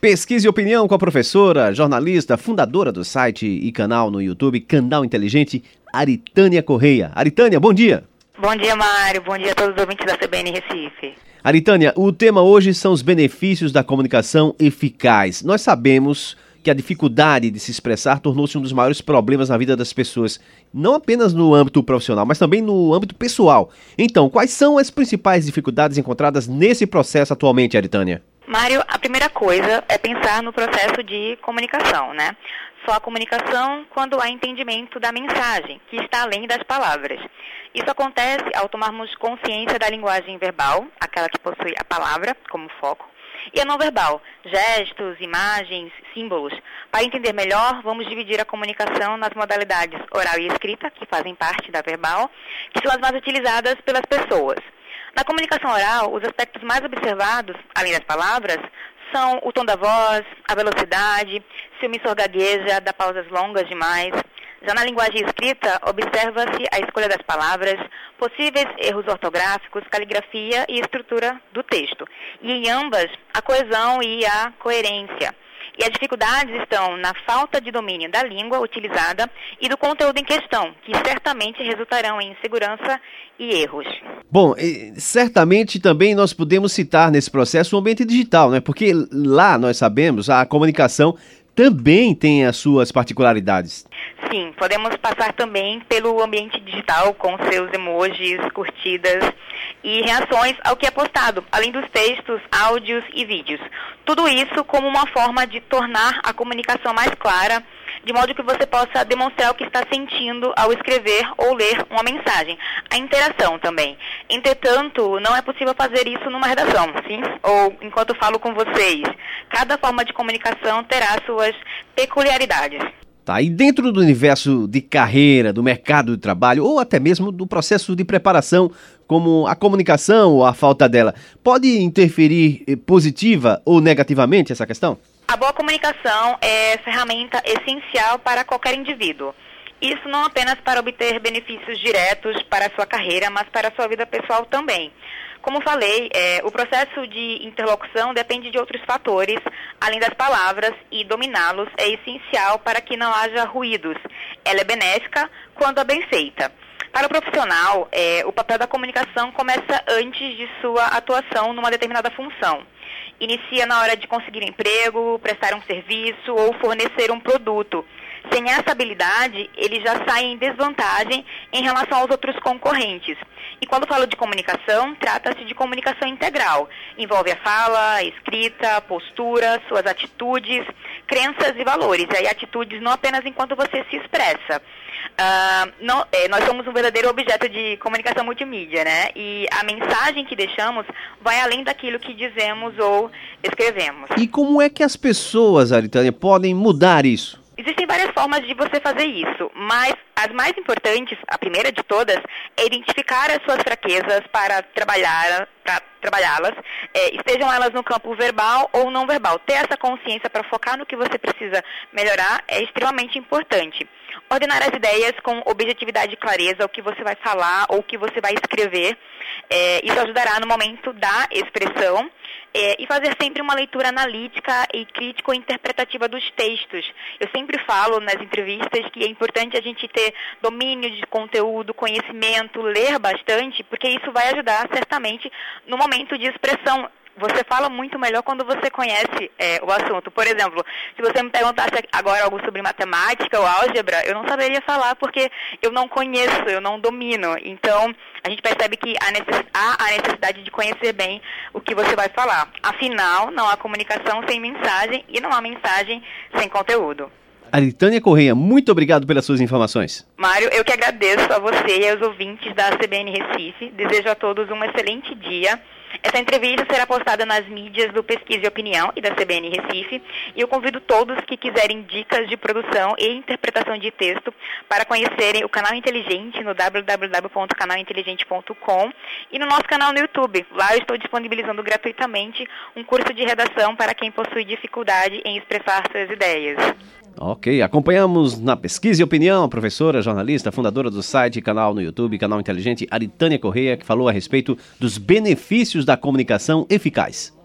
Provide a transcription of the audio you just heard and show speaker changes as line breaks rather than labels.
Pesquisa e opinião com a professora, jornalista, fundadora do site e canal no YouTube, Canal Inteligente, Aritânia Correia. Aritânia, bom dia.
Bom dia, Mário. Bom dia a todos os ouvintes da CBN Recife.
Aritânia, o tema hoje são os benefícios da comunicação eficaz. Nós sabemos que a dificuldade de se expressar tornou-se um dos maiores problemas na vida das pessoas, não apenas no âmbito profissional, mas também no âmbito pessoal. Então, quais são as principais dificuldades encontradas nesse processo atualmente, Aritânia?
Mário, a primeira coisa é pensar no processo de comunicação, né? Só a comunicação quando há entendimento da mensagem, que está além das palavras. Isso acontece ao tomarmos consciência da linguagem verbal, aquela que possui a palavra como foco, e a não verbal, gestos, imagens, símbolos. Para entender melhor, vamos dividir a comunicação nas modalidades oral e escrita, que fazem parte da verbal, que são as mais utilizadas pelas pessoas. Na comunicação oral, os aspectos mais observados, além das palavras, são o tom da voz, a velocidade, se o emissor gagueja, dá pausas longas demais. Já na linguagem escrita, observa-se a escolha das palavras, possíveis erros ortográficos, caligrafia e estrutura do texto. E em ambas, a coesão e a coerência. E as dificuldades estão na falta de domínio da língua utilizada e do conteúdo em questão, que certamente resultarão em insegurança e erros.
Bom, certamente também nós podemos citar nesse processo o ambiente digital, né? Porque lá nós sabemos a comunicação também tem as suas particularidades.
Sim, podemos passar também pelo ambiente digital com seus emojis, curtidas e reações ao que é postado, além dos textos, áudios e vídeos. Tudo isso como uma forma de tornar a comunicação mais clara, de modo que você possa demonstrar o que está sentindo ao escrever ou ler uma mensagem. A interação também. Entretanto, não é possível fazer isso numa redação, sim? Ou enquanto falo com vocês. Cada forma de comunicação terá suas peculiaridades.
Tá, e dentro do universo de carreira, do mercado de trabalho, ou até mesmo do processo de preparação, como a comunicação ou a falta dela, pode interferir eh, positiva ou negativamente essa questão?
A boa comunicação é ferramenta essencial para qualquer indivíduo. Isso não apenas para obter benefícios diretos para a sua carreira, mas para a sua vida pessoal também. Como falei, é, o processo de interlocução depende de outros fatores, além das palavras, e dominá-los é essencial para que não haja ruídos. Ela é benéfica quando é bem feita. Para o profissional, é, o papel da comunicação começa antes de sua atuação numa determinada função. Inicia na hora de conseguir emprego, prestar um serviço ou fornecer um produto. Sem essa habilidade, ele já sai em desvantagem em relação aos outros concorrentes. E quando falo de comunicação, trata-se de comunicação integral. Envolve a fala, a escrita, a postura, suas atitudes, crenças e valores. E aí atitudes não apenas enquanto você se expressa. Uh, é, nós somos um verdadeiro objeto de comunicação multimídia, né? E a mensagem que deixamos vai além daquilo que dizemos ou escrevemos.
E como é que as pessoas, Aritânia, podem mudar isso?
Formas de você fazer isso, mas as mais importantes, a primeira de todas, é identificar as suas fraquezas para trabalhar, para trabalhá-las, é, estejam elas no campo verbal ou não verbal. Ter essa consciência para focar no que você precisa melhorar é extremamente importante. Ordenar as ideias com objetividade e clareza, o que você vai falar ou o que você vai escrever. É, isso ajudará no momento da expressão é, e fazer sempre uma leitura analítica e crítico-interpretativa dos textos. Eu sempre falo nas entrevistas que é importante a gente ter domínio de conteúdo, conhecimento, ler bastante, porque isso vai ajudar certamente no momento de expressão você fala muito melhor quando você conhece é, o assunto. Por exemplo, se você me perguntasse agora algo sobre matemática ou álgebra, eu não saberia falar porque eu não conheço, eu não domino. Então, a gente percebe que há, necess... há a necessidade de conhecer bem o que você vai falar. Afinal, não há comunicação sem mensagem e não há mensagem sem conteúdo.
Aritânia Correia, muito obrigado pelas suas informações.
Mário, eu que agradeço a você e aos ouvintes da CBN Recife. Desejo a todos um excelente dia. Essa entrevista será postada nas mídias do Pesquisa e Opinião e da CBN Recife. E eu convido todos que quiserem dicas de produção e interpretação de texto para conhecerem o canal Inteligente no www.canalinteligente.com e no nosso canal no YouTube. Lá eu estou disponibilizando gratuitamente um curso de redação para quem possui dificuldade em expressar suas ideias.
Ok, acompanhamos na pesquisa e opinião a professora, jornalista, fundadora do site canal no YouTube, Canal Inteligente, Aritânia Correia, que falou a respeito dos benefícios da comunicação eficaz.